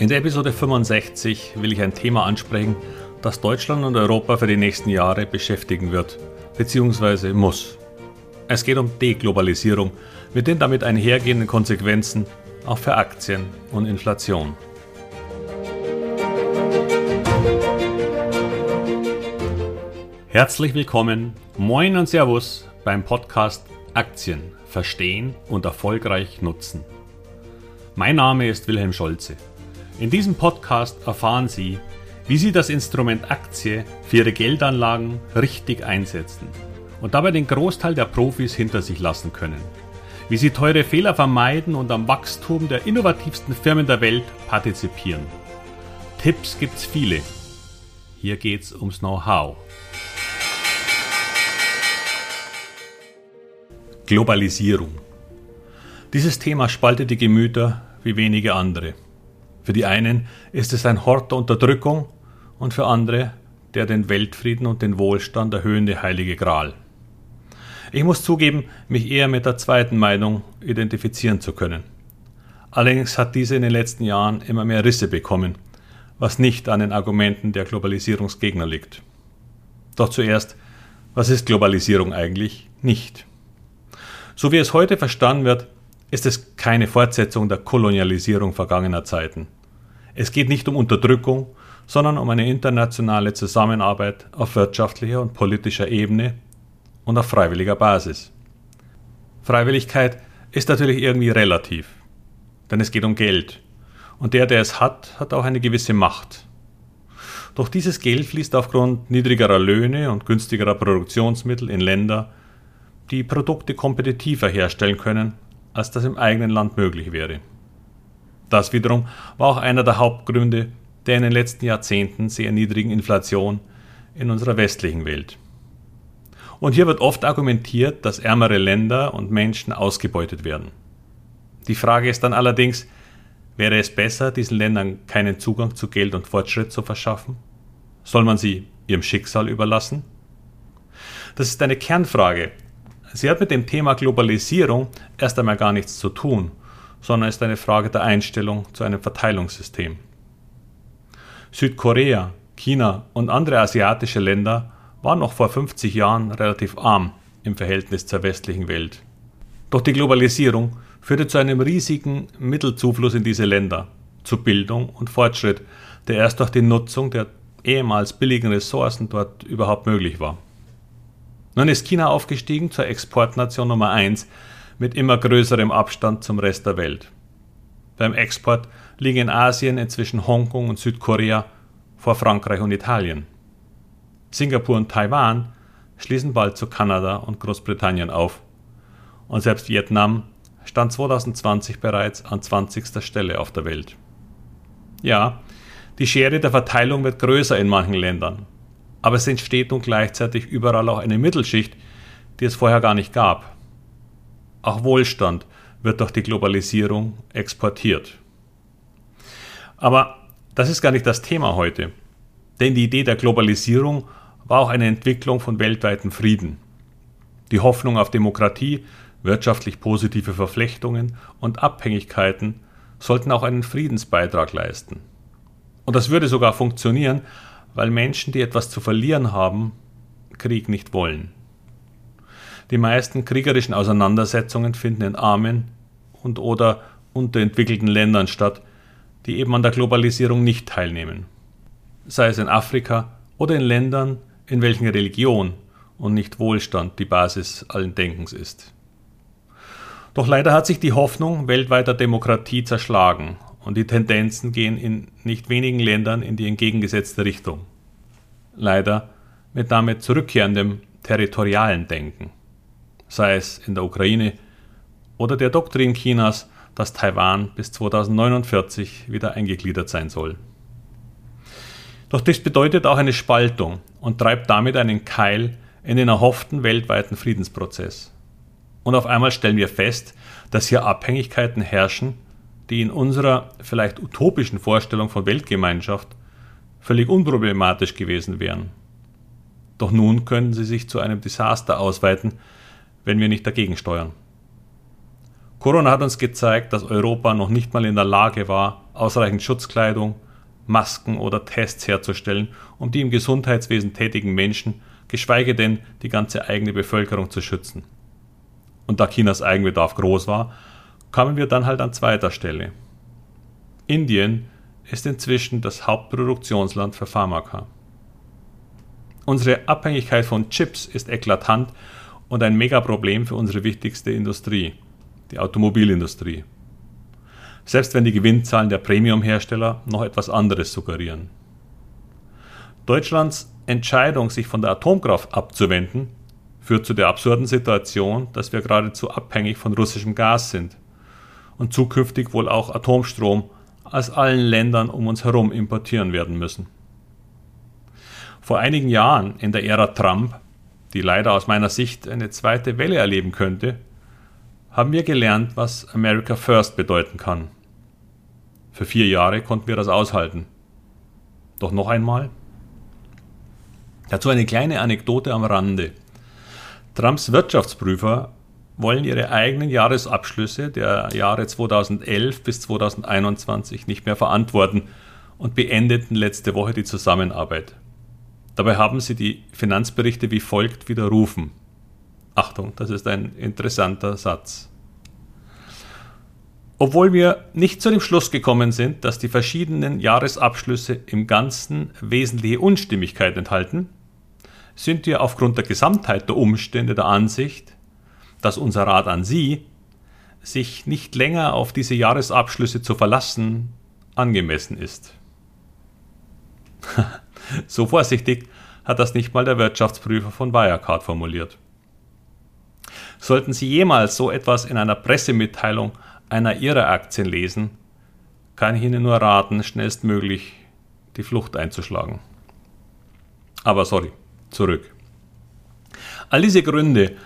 In der Episode 65 will ich ein Thema ansprechen, das Deutschland und Europa für die nächsten Jahre beschäftigen wird, bzw. muss. Es geht um Deglobalisierung mit den damit einhergehenden Konsequenzen auch für Aktien und Inflation. Herzlich willkommen, moin und Servus beim Podcast Aktien verstehen und erfolgreich nutzen. Mein Name ist Wilhelm Scholze. In diesem Podcast erfahren Sie, wie Sie das Instrument Aktie für Ihre Geldanlagen richtig einsetzen und dabei den Großteil der Profis hinter sich lassen können. Wie Sie teure Fehler vermeiden und am Wachstum der innovativsten Firmen der Welt partizipieren. Tipps gibt's viele. Hier geht's ums Know-how. Globalisierung. Dieses Thema spaltet die Gemüter wie wenige andere. Für die einen ist es ein Hort der Unterdrückung und für andere der den Weltfrieden und den Wohlstand erhöhende heilige Gral. Ich muss zugeben, mich eher mit der zweiten Meinung identifizieren zu können. Allerdings hat diese in den letzten Jahren immer mehr Risse bekommen, was nicht an den Argumenten der Globalisierungsgegner liegt. Doch zuerst, was ist Globalisierung eigentlich nicht? So wie es heute verstanden wird, ist es keine Fortsetzung der Kolonialisierung vergangener Zeiten. Es geht nicht um Unterdrückung, sondern um eine internationale Zusammenarbeit auf wirtschaftlicher und politischer Ebene und auf freiwilliger Basis. Freiwilligkeit ist natürlich irgendwie relativ, denn es geht um Geld. Und der, der es hat, hat auch eine gewisse Macht. Doch dieses Geld fließt aufgrund niedrigerer Löhne und günstigerer Produktionsmittel in Länder, die Produkte kompetitiver herstellen können, als das im eigenen Land möglich wäre. Das wiederum war auch einer der Hauptgründe der in den letzten Jahrzehnten sehr niedrigen Inflation in unserer westlichen Welt. Und hier wird oft argumentiert, dass ärmere Länder und Menschen ausgebeutet werden. Die Frage ist dann allerdings, wäre es besser, diesen Ländern keinen Zugang zu Geld und Fortschritt zu verschaffen? Soll man sie ihrem Schicksal überlassen? Das ist eine Kernfrage. Sie hat mit dem Thema Globalisierung erst einmal gar nichts zu tun sondern ist eine Frage der Einstellung zu einem Verteilungssystem. Südkorea, China und andere asiatische Länder waren noch vor 50 Jahren relativ arm im Verhältnis zur westlichen Welt. Doch die Globalisierung führte zu einem riesigen Mittelzufluss in diese Länder, zu Bildung und Fortschritt, der erst durch die Nutzung der ehemals billigen Ressourcen dort überhaupt möglich war. Nun ist China aufgestiegen zur Exportnation Nummer 1 mit immer größerem Abstand zum Rest der Welt. Beim Export liegen in Asien inzwischen Hongkong und Südkorea vor Frankreich und Italien. Singapur und Taiwan schließen bald zu Kanada und Großbritannien auf. Und selbst Vietnam stand 2020 bereits an 20. Stelle auf der Welt. Ja, die Schere der Verteilung wird größer in manchen Ländern, aber es entsteht nun gleichzeitig überall auch eine Mittelschicht, die es vorher gar nicht gab. Auch Wohlstand wird durch die Globalisierung exportiert. Aber das ist gar nicht das Thema heute. Denn die Idee der Globalisierung war auch eine Entwicklung von weltweitem Frieden. Die Hoffnung auf Demokratie, wirtschaftlich positive Verflechtungen und Abhängigkeiten sollten auch einen Friedensbeitrag leisten. Und das würde sogar funktionieren, weil Menschen, die etwas zu verlieren haben, Krieg nicht wollen. Die meisten kriegerischen Auseinandersetzungen finden in armen und oder unterentwickelten Ländern statt, die eben an der Globalisierung nicht teilnehmen. Sei es in Afrika oder in Ländern, in welchen Religion und nicht Wohlstand die Basis allen Denkens ist. Doch leider hat sich die Hoffnung weltweiter Demokratie zerschlagen und die Tendenzen gehen in nicht wenigen Ländern in die entgegengesetzte Richtung. Leider mit damit zurückkehrendem territorialen Denken sei es in der Ukraine oder der Doktrin Chinas, dass Taiwan bis 2049 wieder eingegliedert sein soll. Doch das bedeutet auch eine Spaltung und treibt damit einen Keil in den erhofften weltweiten Friedensprozess. Und auf einmal stellen wir fest, dass hier Abhängigkeiten herrschen, die in unserer vielleicht utopischen Vorstellung von Weltgemeinschaft völlig unproblematisch gewesen wären. Doch nun können sie sich zu einem Desaster ausweiten, wenn wir nicht dagegen steuern. Corona hat uns gezeigt, dass Europa noch nicht mal in der Lage war, ausreichend Schutzkleidung, Masken oder Tests herzustellen, um die im Gesundheitswesen tätigen Menschen, geschweige denn die ganze eigene Bevölkerung zu schützen. Und da Chinas Eigenbedarf groß war, kamen wir dann halt an zweiter Stelle. Indien ist inzwischen das Hauptproduktionsland für Pharmaka. Unsere Abhängigkeit von Chips ist eklatant und ein Megaproblem für unsere wichtigste Industrie, die Automobilindustrie. Selbst wenn die Gewinnzahlen der Premium-Hersteller noch etwas anderes suggerieren. Deutschlands Entscheidung, sich von der Atomkraft abzuwenden, führt zu der absurden Situation, dass wir geradezu abhängig von russischem Gas sind und zukünftig wohl auch Atomstrom aus allen Ländern um uns herum importieren werden müssen. Vor einigen Jahren in der Ära Trump die leider aus meiner Sicht eine zweite Welle erleben könnte, haben wir gelernt, was America First bedeuten kann. Für vier Jahre konnten wir das aushalten. Doch noch einmal? Dazu eine kleine Anekdote am Rande. Trumps Wirtschaftsprüfer wollen ihre eigenen Jahresabschlüsse der Jahre 2011 bis 2021 nicht mehr verantworten und beendeten letzte Woche die Zusammenarbeit. Dabei haben sie die Finanzberichte wie folgt widerrufen. Achtung, das ist ein interessanter Satz. Obwohl wir nicht zu dem Schluss gekommen sind, dass die verschiedenen Jahresabschlüsse im Ganzen wesentliche Unstimmigkeit enthalten, sind wir aufgrund der Gesamtheit der Umstände der Ansicht, dass unser Rat an Sie, sich nicht länger auf diese Jahresabschlüsse zu verlassen, angemessen ist. So vorsichtig hat das nicht mal der Wirtschaftsprüfer von Wirecard formuliert. Sollten Sie jemals so etwas in einer Pressemitteilung einer Ihrer Aktien lesen, kann ich Ihnen nur raten, schnellstmöglich die Flucht einzuschlagen. Aber sorry, zurück. All diese Gründe,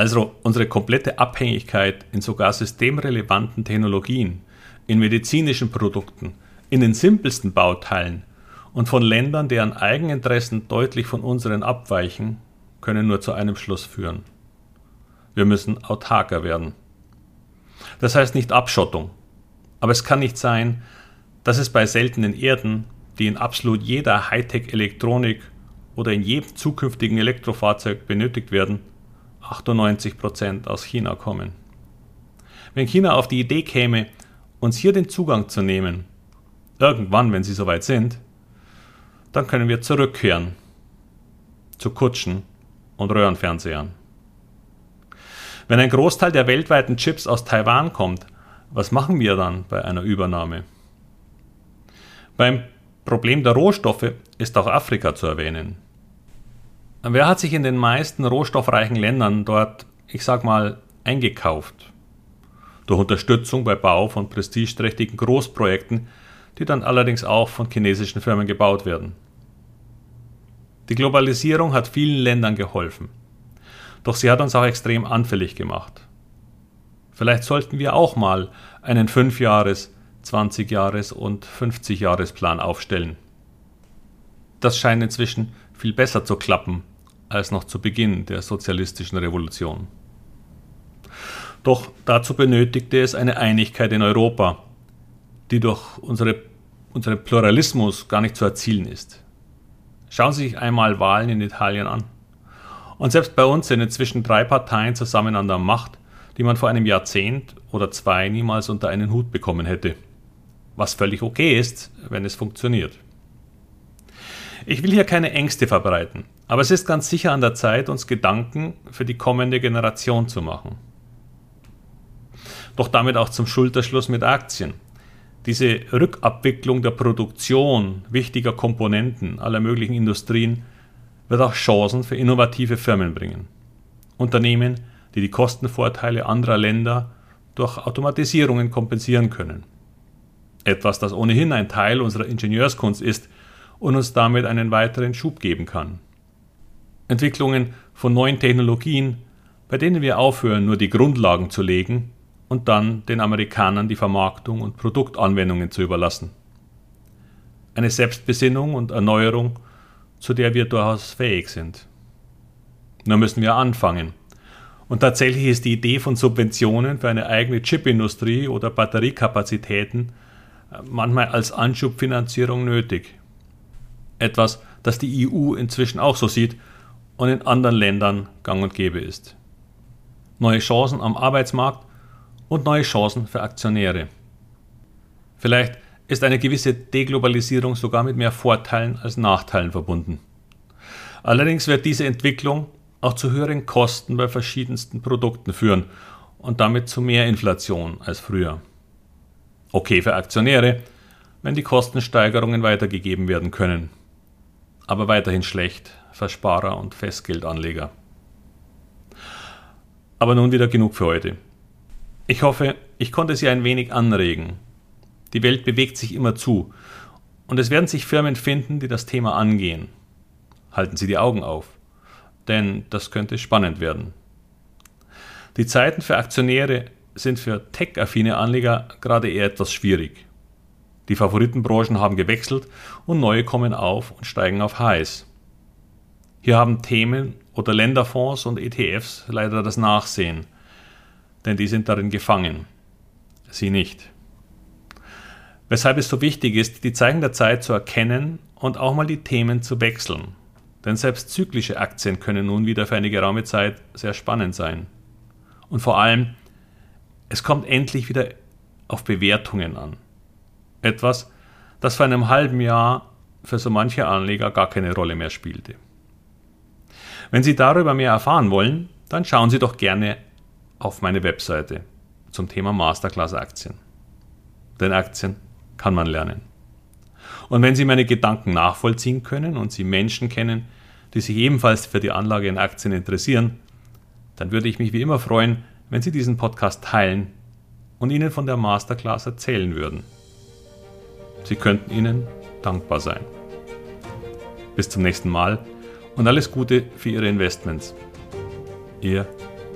also unsere komplette Abhängigkeit in sogar systemrelevanten Technologien, in medizinischen Produkten, in den simpelsten Bauteilen, und von Ländern, deren Eigeninteressen deutlich von unseren abweichen, können nur zu einem Schluss führen. Wir müssen autarker werden. Das heißt nicht Abschottung, aber es kann nicht sein, dass es bei seltenen Erden, die in absolut jeder Hightech-Elektronik oder in jedem zukünftigen Elektrofahrzeug benötigt werden, 98% aus China kommen. Wenn China auf die Idee käme, uns hier den Zugang zu nehmen, irgendwann, wenn sie soweit sind, dann können wir zurückkehren zu Kutschen und Röhrenfernsehern. Wenn ein Großteil der weltweiten Chips aus Taiwan kommt, was machen wir dann bei einer Übernahme? Beim Problem der Rohstoffe ist auch Afrika zu erwähnen. Wer hat sich in den meisten rohstoffreichen Ländern dort, ich sag mal, eingekauft? Durch Unterstützung bei Bau von prestigeträchtigen Großprojekten die dann allerdings auch von chinesischen Firmen gebaut werden. Die Globalisierung hat vielen Ländern geholfen, doch sie hat uns auch extrem anfällig gemacht. Vielleicht sollten wir auch mal einen 5-Jahres-, 20-Jahres- und 50-Jahres-Plan aufstellen. Das scheint inzwischen viel besser zu klappen als noch zu Beginn der sozialistischen Revolution. Doch dazu benötigte es eine Einigkeit in Europa, die durch unsere, unseren Pluralismus gar nicht zu erzielen ist. Schauen Sie sich einmal Wahlen in Italien an. Und selbst bei uns sind inzwischen drei Parteien zusammen an der Macht, die man vor einem Jahrzehnt oder zwei niemals unter einen Hut bekommen hätte. Was völlig okay ist, wenn es funktioniert. Ich will hier keine Ängste verbreiten, aber es ist ganz sicher an der Zeit, uns Gedanken für die kommende Generation zu machen. Doch damit auch zum Schulterschluss mit Aktien, diese Rückabwicklung der Produktion wichtiger Komponenten aller möglichen Industrien wird auch Chancen für innovative Firmen bringen. Unternehmen, die die Kostenvorteile anderer Länder durch Automatisierungen kompensieren können. Etwas, das ohnehin ein Teil unserer Ingenieurskunst ist und uns damit einen weiteren Schub geben kann. Entwicklungen von neuen Technologien, bei denen wir aufhören, nur die Grundlagen zu legen und dann den Amerikanern die Vermarktung und Produktanwendungen zu überlassen. Eine Selbstbesinnung und Erneuerung, zu der wir durchaus fähig sind. Nur müssen wir anfangen Und tatsächlich ist die Idee von Subventionen für eine eigene Chipindustrie oder Batteriekapazitäten äh, manchmal als Anschubfinanzierung nötig. Etwas, das die EU inzwischen auch so sieht und in anderen Ländern gang und gäbe ist. Neue Chancen am Arbeitsmarkt und neue Chancen für Aktionäre. Vielleicht ist eine gewisse Deglobalisierung sogar mit mehr Vorteilen als Nachteilen verbunden. Allerdings wird diese Entwicklung auch zu höheren Kosten bei verschiedensten Produkten führen und damit zu mehr Inflation als früher. Okay für Aktionäre, wenn die Kostensteigerungen weitergegeben werden können, aber weiterhin schlecht für Sparer und Festgeldanleger. Aber nun wieder genug für heute. Ich hoffe, ich konnte Sie ein wenig anregen. Die Welt bewegt sich immer zu und es werden sich Firmen finden, die das Thema angehen. Halten Sie die Augen auf denn das könnte spannend werden. Die Zeiten für Aktionäre sind für tech-affine Anleger gerade eher etwas schwierig. Die Favoritenbranchen haben gewechselt und neue kommen auf und steigen auf heiß. Hier haben Themen oder Länderfonds und ETFs leider das Nachsehen, denn die sind darin gefangen. Sie nicht. Weshalb es so wichtig ist, die Zeichen der Zeit zu erkennen und auch mal die Themen zu wechseln. Denn selbst zyklische Aktien können nun wieder für eine geraume Zeit sehr spannend sein. Und vor allem, es kommt endlich wieder auf Bewertungen an. Etwas, das vor einem halben Jahr für so manche Anleger gar keine Rolle mehr spielte. Wenn Sie darüber mehr erfahren wollen, dann schauen Sie doch gerne auf meine Webseite zum Thema Masterclass Aktien. Denn Aktien kann man lernen. Und wenn Sie meine Gedanken nachvollziehen können und Sie Menschen kennen, die sich ebenfalls für die Anlage in Aktien interessieren, dann würde ich mich wie immer freuen, wenn Sie diesen Podcast teilen und Ihnen von der Masterclass erzählen würden. Sie könnten Ihnen dankbar sein. Bis zum nächsten Mal und alles Gute für Ihre Investments. Ihr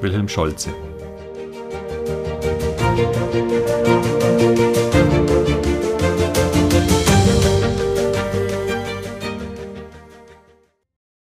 Wilhelm Scholze.